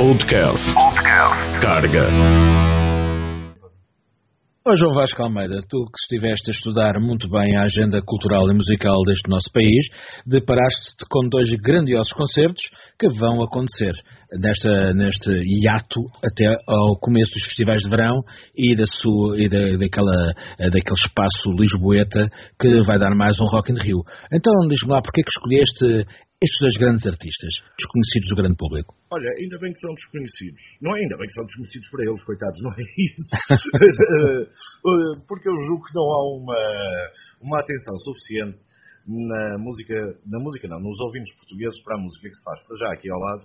Podcast. Carga. Ó João Vasco Almeida, tu que estiveste a estudar muito bem a agenda cultural e musical deste nosso país, deparaste-te com dois grandiosos concertos que vão acontecer nesta, neste hiato até ao começo dos festivais de verão e, da sua, e da, daquela, daquele espaço lisboeta que vai dar mais um Rock in Rio. Então diz-me lá, porquê que escolheste estes dois grandes artistas, desconhecidos do grande público? Olha, ainda bem que são desconhecidos. Não é ainda bem que são desconhecidos para eles, coitados, não é isso. Porque eu julgo que não há uma, uma atenção suficiente na música, na música não, nos ouvintes portugueses para a música que se faz para já aqui ao lado.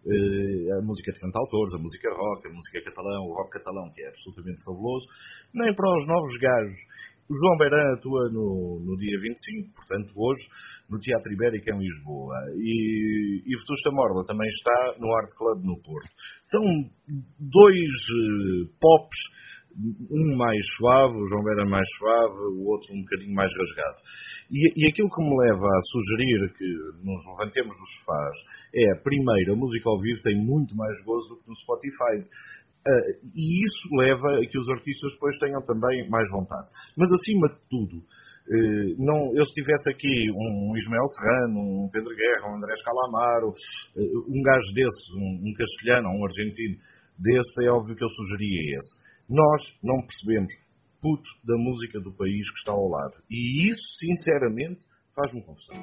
A música de cantautores, a música rock, a música catalão, o rock catalão, que é absolutamente fabuloso, nem para os novos gajos o João Beirã atua no, no dia 25, portanto hoje, no Teatro Ibérico em Lisboa. E, e Vetusta Morla também está no Art Club no Porto. São dois uh, pops, um mais suave, o João Beirã mais suave, o outro um bocadinho mais rasgado. E, e aquilo que me leva a sugerir que nos levantemos dos sofás é, primeiro, a música ao vivo tem muito mais gozo do que no Spotify. Uh, e isso leva a que os artistas depois tenham também mais vontade. Mas acima de tudo, uh, não, eu se tivesse aqui um Ismael Serrano, um Pedro Guerra, um Andrés Calamaro, uh, um gajo desses, um, um castelhano, um argentino desse, é óbvio que eu sugeria esse. Nós não percebemos puto da música do país que está ao lado. E isso, sinceramente, faz-me confusão.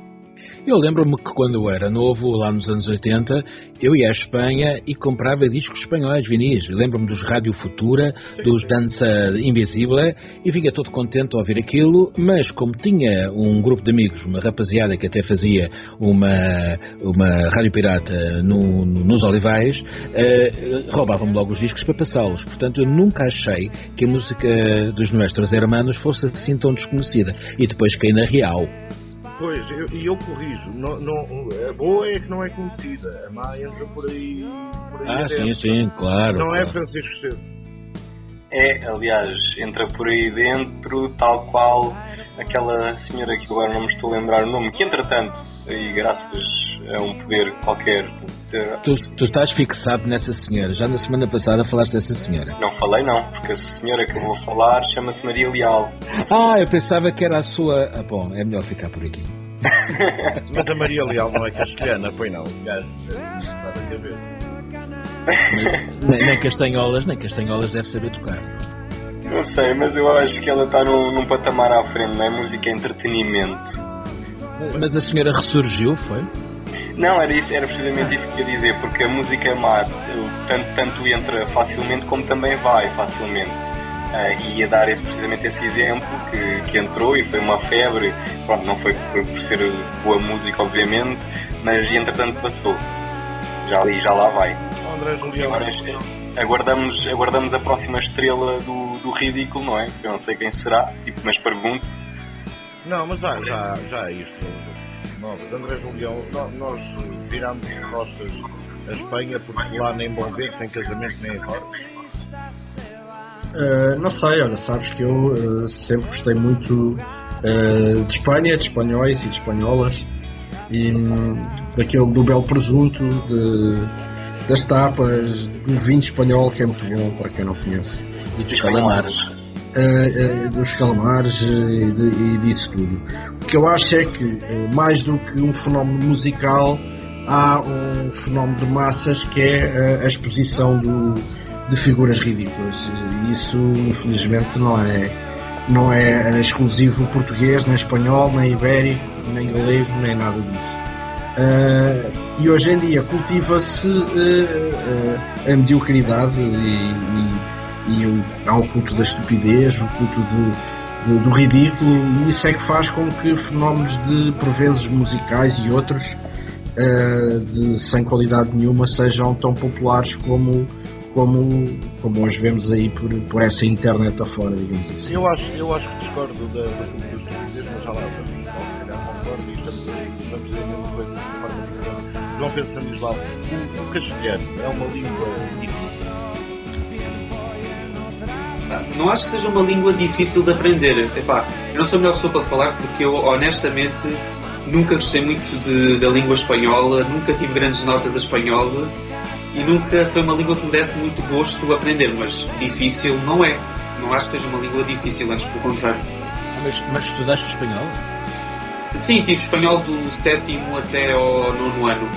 Eu lembro-me que quando eu era novo, lá nos anos 80, eu ia à Espanha e comprava discos espanhóis, vinis. Lembro-me dos Rádio Futura, Sim. dos Dança Invisível, e vinha todo contente a ouvir aquilo, mas como tinha um grupo de amigos, uma rapaziada que até fazia uma, uma rádio pirata no, no, nos Olivais, uh, roubavam-me logo os discos para passá-los. Portanto, eu nunca achei que a música dos Nuestros Hermanos fosse assim tão desconhecida. E depois caí na real. Pois, e eu, eu, corrijo. Não, não, a boa é que não é conhecida. A má entra por aí. Por aí ah, sim, sim, claro. Não é claro. é Francisco Cedo. É, aliás, entra por aí dentro, tal qual aquela senhora que agora não me estou a lembrar o nome, que entretanto, e graças a um poder qualquer. Tu, tu estás fixado nessa senhora. Já na semana passada falaste dessa senhora. Não falei, não, porque a senhora que eu vou falar chama-se Maria Leal. Ah, eu pensava que era a sua. Ah, bom, é melhor ficar por aqui. Mas a Maria Leal não é castelhana, pois não. O gajo está na cabeça. nem, nem castanholas, nem castanholas deve saber tocar. Não sei, mas eu acho que ela está num, num patamar à frente, não é? Música é entretenimento. Mas a senhora ressurgiu, foi? Não, era, isso, era precisamente isso que eu ia dizer, porque a música é má tanto, tanto entra facilmente como também vai facilmente. Uh, e ia dar esse, precisamente esse exemplo que, que entrou e foi uma febre. Pronto, não foi por, por ser boa música, obviamente, mas entretanto passou. Já, e já lá vai. André Julião. Agora, aguardamos, aguardamos a próxima estrela do, do ridículo, não é? Eu não sei quem será, tipo, mas pergunto. Não, mas já, já, já há estrelas novas. André Julião, nós viramos costas a Espanha porque lá nem bom ver, nem casamento, nem agora. Uh, não sei, olha, sabes que eu uh, sempre gostei muito uh, de Espanha, de espanhóis e de espanholas e um, daquele do belo presunto, de, das tapas, do vinho espanhol que é muito bom para quem não conhece. E dos calamares. Uh, dos calamares e, de, e, disso tudo. O que eu acho é que, mais do que um fenómeno musical, há um fenómeno de massas que é a exposição do, de figuras ridículas. Isso, infelizmente, não é, não é exclusivo português, nem espanhol, nem ibérico, nem galego, nem nada disso. Uh, e hoje em dia cultiva-se uh, uh, a mediocridade e, e, e o, há o culto da estupidez, o culto de, de, do ridículo, e isso é que faz com que fenómenos de, por vezes, musicais e outros, de, sem qualidade nenhuma, sejam tão populares como, como, como hoje vemos aí por, por essa internet afora, digamos assim. Eu acho, eu acho que discordo da, da, da estupidez, mas já lá vamos, ou se calhar concordo e estamos a, vamos dizer a mesma coisa de forma diferente. João Pedro Sandoval, o, o castelhano é uma língua difícil? Não acho que seja uma língua difícil de aprender. Epá, eu não sou a melhor pessoa para falar porque eu, honestamente, nunca gostei muito de, da língua espanhola, nunca tive grandes notas a espanhola e nunca foi uma língua que me desse muito gosto aprender, mas difícil não é. Não acho que seja uma língua difícil, acho pelo contrário. Ah, mas, mas estudaste espanhol? Sim, tive espanhol do sétimo até ao nono ano.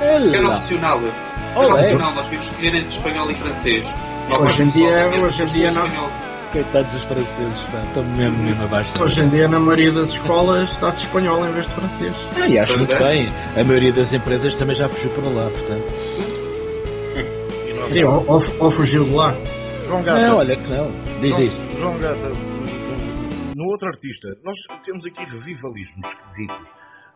Era opcional. Era opcional, nós tínhamos escolher entre espanhol e francês. Hoje em dia, hoje em dia não. Coitados dos franceses, estão mesmo, mesmo abaixo. Hoje em dia, na maioria das escolas, está-se espanhol em vez de francês. Ah, e acho Pois muito é. bem. A maioria das empresas também já fugiu para lá, portanto. Sim, ou, ou, ou fugiu de lá. João Gata, Não, olha que não. Diz João, isso. João Gata, no outro artista, nós temos aqui revivalismos esquisitos.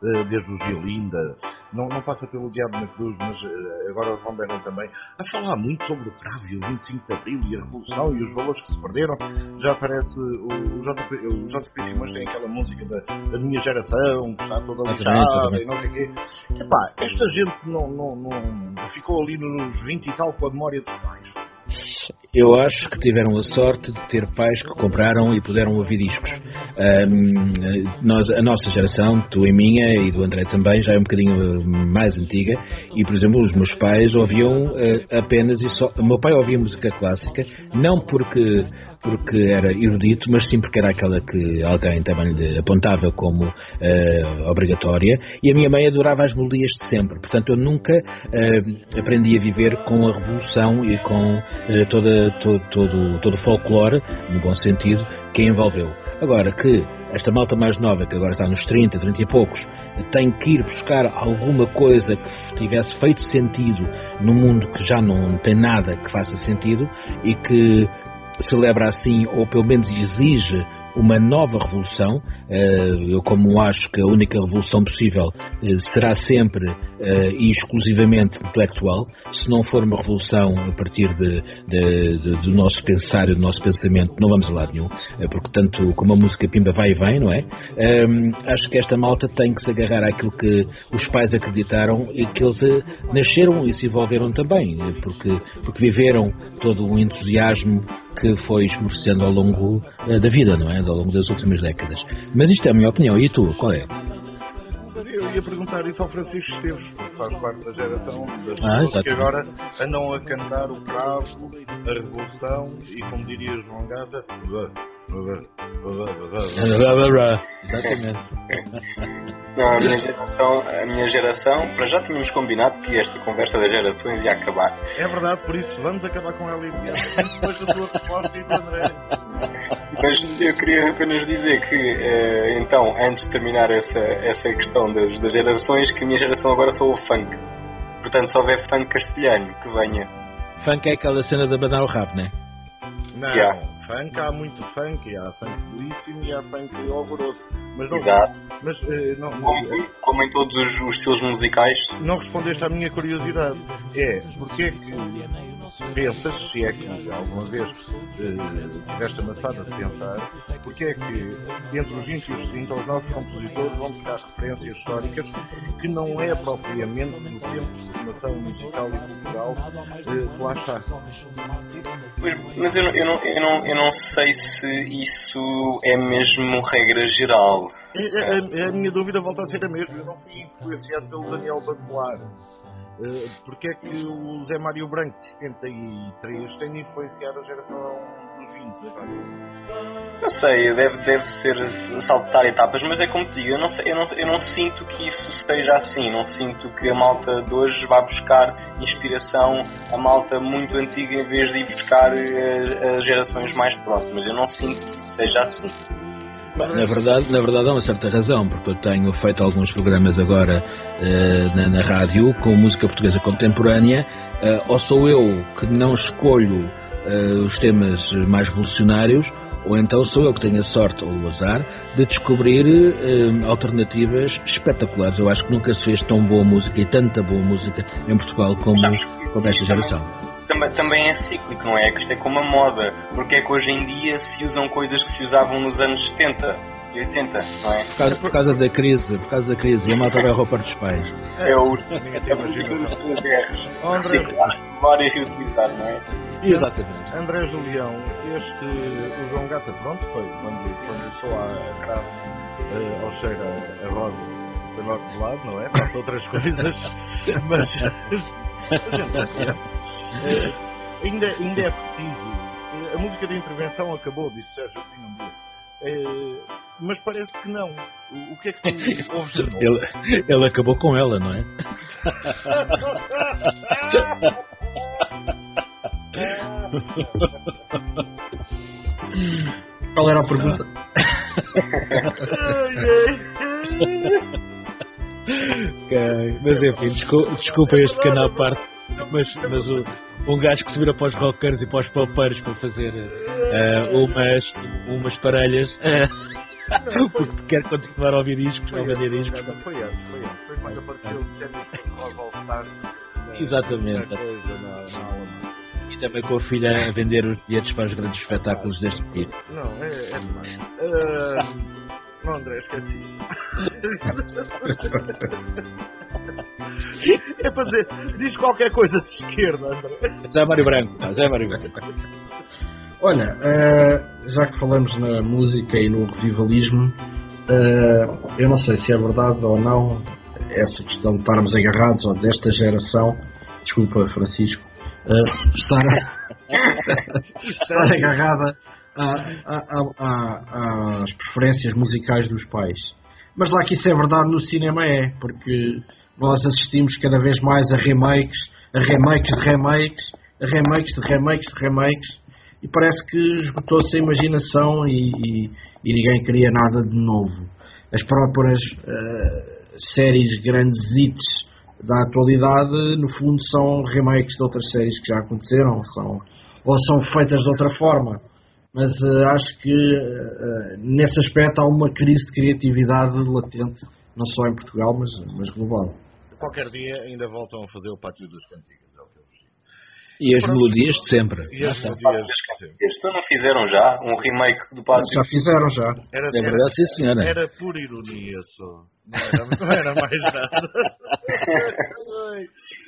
Eh, Desde o Gilinda, não, não passa pelo Diabo na Cruz, mas eh, agora o Van também, a falar muito sobre o cravo e o 25 de Abril e a Revolução e os valores que se perderam. Já aparece o, o, JP, o JP Simões tem aquela música da, da minha geração, que está toda Exatamente, lixada e não sei o quê. Epá, esta gente não, não, não ficou ali nos 20 e tal com a memória dos pais. Eu acho que tiveram a sorte de ter pais que compraram e puderam ouvir discos. Ahm, nós, a nossa geração, tu e minha e do André também, já é um bocadinho eh, mais antiga. E, por exemplo, os meus pais ouviam eh, apenas e só. O meu pai ouvia música clássica, não porque, porque era erudito, mas sim porque era aquela que alguém também lhe apontava como eh, obrigatória. E a minha mãe adorava as melodias de sempre. Portanto, eu nunca eh, aprendi a viver com a revolução e com eh, toda, todo, todo, todo o folclore, no bom sentido, que a envolveu. Agora que esta malta mais nova, que agora está nos 30, 30 e poucos, tem que ir buscar alguma coisa que tivesse feito sentido no mundo que já não tem nada que faça sentido e que celebra assim, ou pelo menos exige uma nova revolução. Eh, Eu, como acho que a única revolução possível eh, será sempre eh, e exclusivamente intelectual, se não for uma revolução a partir de, de- de- do nosso pensar e do nosso pensamento, não vamos a lado nenhum, porque tanto como a música Pimba vai e vem, não é? Ehm, acho que esta malta tem que se agarrar àquilo que os pais acreditaram e que eles nasceram e se envolveram também, porque, porque viveram todo o entusiasmo que foi esmorecendo ao longo da vida, não é? Ao longo das últimas décadas. Mas isto é a minha opinião. E tu, qual é? Eu ia perguntar isso ao Francisco Esteves, que faz parte da geração das Ah, pessoas que agora andam a cantar o cravo, a revolução e, como diria João Gata, Exatamente. Não, a minha geração, a minha geração, para já tínhamos combinado que esta conversa das gerações ia acabar. É verdade, por isso vamos acabar com ela imediatamente depois da tua resposta e do André. Mas eu queria apenas dizer que, eh, então, antes de terminar essa, essa questão das, das gerações, que a minha geração agora só ouve funk. Portanto, se houver funk castelhano, que venha. Funk é aquela cena de abanar o rabo, não é? Não, Yeah. funk há muito funk, há funk belíssimo e há funk horroroso. Mas não, Exato. mas, eh, não, não, Como, como em todos os, os estilos musicais, não respondeste à minha curiosidade. É, porque é que pensas, se é que alguma vez eh, tiveste amassada de pensar, porque é que entre os 20 e os 30 os novos compositores vão buscar referências históricas que não é propriamente do tempo de formação musical e cultural eh, que lá está. Mas eu não, eu, não, eu, não, eu não sei se isso é mesmo regra geral. É, é, é, a minha dúvida volta a ser a mesma. Eu não fui influenciado pelo Daniel Bacelar. Eh, porque é que o Zé Mário Branco de 73 tem de influenciar a geração dos 20 agora? Não sei, deve, deve ser saltar etapas, mas é como te digo, eu não, eu, não, eu não sinto que isso esteja assim. Não sinto que a malta de hoje vá buscar inspiração a malta muito antiga em vez de ir buscar eh, as gerações mais próximas. Eu não sinto que isso seja assim. Na verdade, na verdade há uma certa razão, porque eu tenho feito alguns programas agora eh, na, na rádio com música portuguesa contemporânea, eh, ou sou eu que não escolho eh, os temas mais revolucionários, ou então sou eu que tenho a sorte ou o azar de descobrir eh, alternativas espetaculares. Eu acho que nunca se fez tão boa música e tanta boa música em Portugal como, como esta geração. Também, também é cíclico, não é? Que isto é como a moda. Porque é que hoje em dia se usam coisas que se usavam nos anos 70 e 80, não é? Por causa, por causa da crise, por causa da crise, e a malta vai roubar dos pais. É o é. Reciclar, memórias e utilizar, não é? Exatamente. André Julião, este, o João Gata, pronto, foi quando, quando sou a cravo eh, ao cheiro a, a rosa, foi logo de lado, não é? Passa outras coisas, mas é, ainda, ainda é preciso. A música de intervenção acabou, disse Sérgio Pinho um dia. É, mas parece que não. O, que é que tu ouves de novo? Ele, ele acabou com ela, não é? Qual era a pergunta? Okay. Mas enfim, desculpa, desculpa este canal parte, mas, mas o, um gajo que se vira para os rockers e para os popeiros para fazer uh, umas, umas parelhas. Uh, porque quer continuar a ouvir discos, a vender discos. Foi antes, foi antes. Foi quando apareceu o Tennis All Star. Exatamente. Coisa na, na e também com o filho a vender os bilhetes para os grandes espetáculos deste tipo. Não, é, é demais. Uh, não, André, esqueci. é para dizer, diz qualquer coisa de esquerda, André. Zé Mário Branco, tá, Zé Mário Branco. Olha, uh, já que falamos na música e no revivalismo, uh, eu não sei se é verdade ou não essa questão de estarmos agarrados, ou desta geração, desculpa Francisco, uh, estar, estar agarrada às preferências musicais dos pais. Mas lá que isso é verdade no cinema é, porque nós assistimos cada vez mais a remakes, a remakes de remakes, a remakes de remakes de remakes, e parece que esgotou-se a imaginação e, e, e, ninguém queria nada de novo. As próprias uh, séries grandes hits da atualidade, no fundo, são remakes de outras séries que já aconteceram, são, ou são feitas de outra forma. Mas uh, acho que uh, nesse aspecto há uma crise de criatividade latente, não só em Portugal, mas, mas global. Qualquer dia ainda voltam a fazer o Pátio dos Cantigas, é o que eu digo. E as melodias de sempre. E as melodias de sempre. Estes não fizeram já um remake do Pátio? Já fizeram, já. Era, é verdade, sim, senhora. Era por ironia só. Não era, não era mais nada.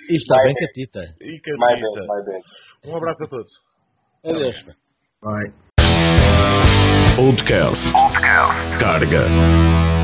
e está bem catita. E catita. Um abraço a todos. Adeus. Bye. Oldcast. Carga.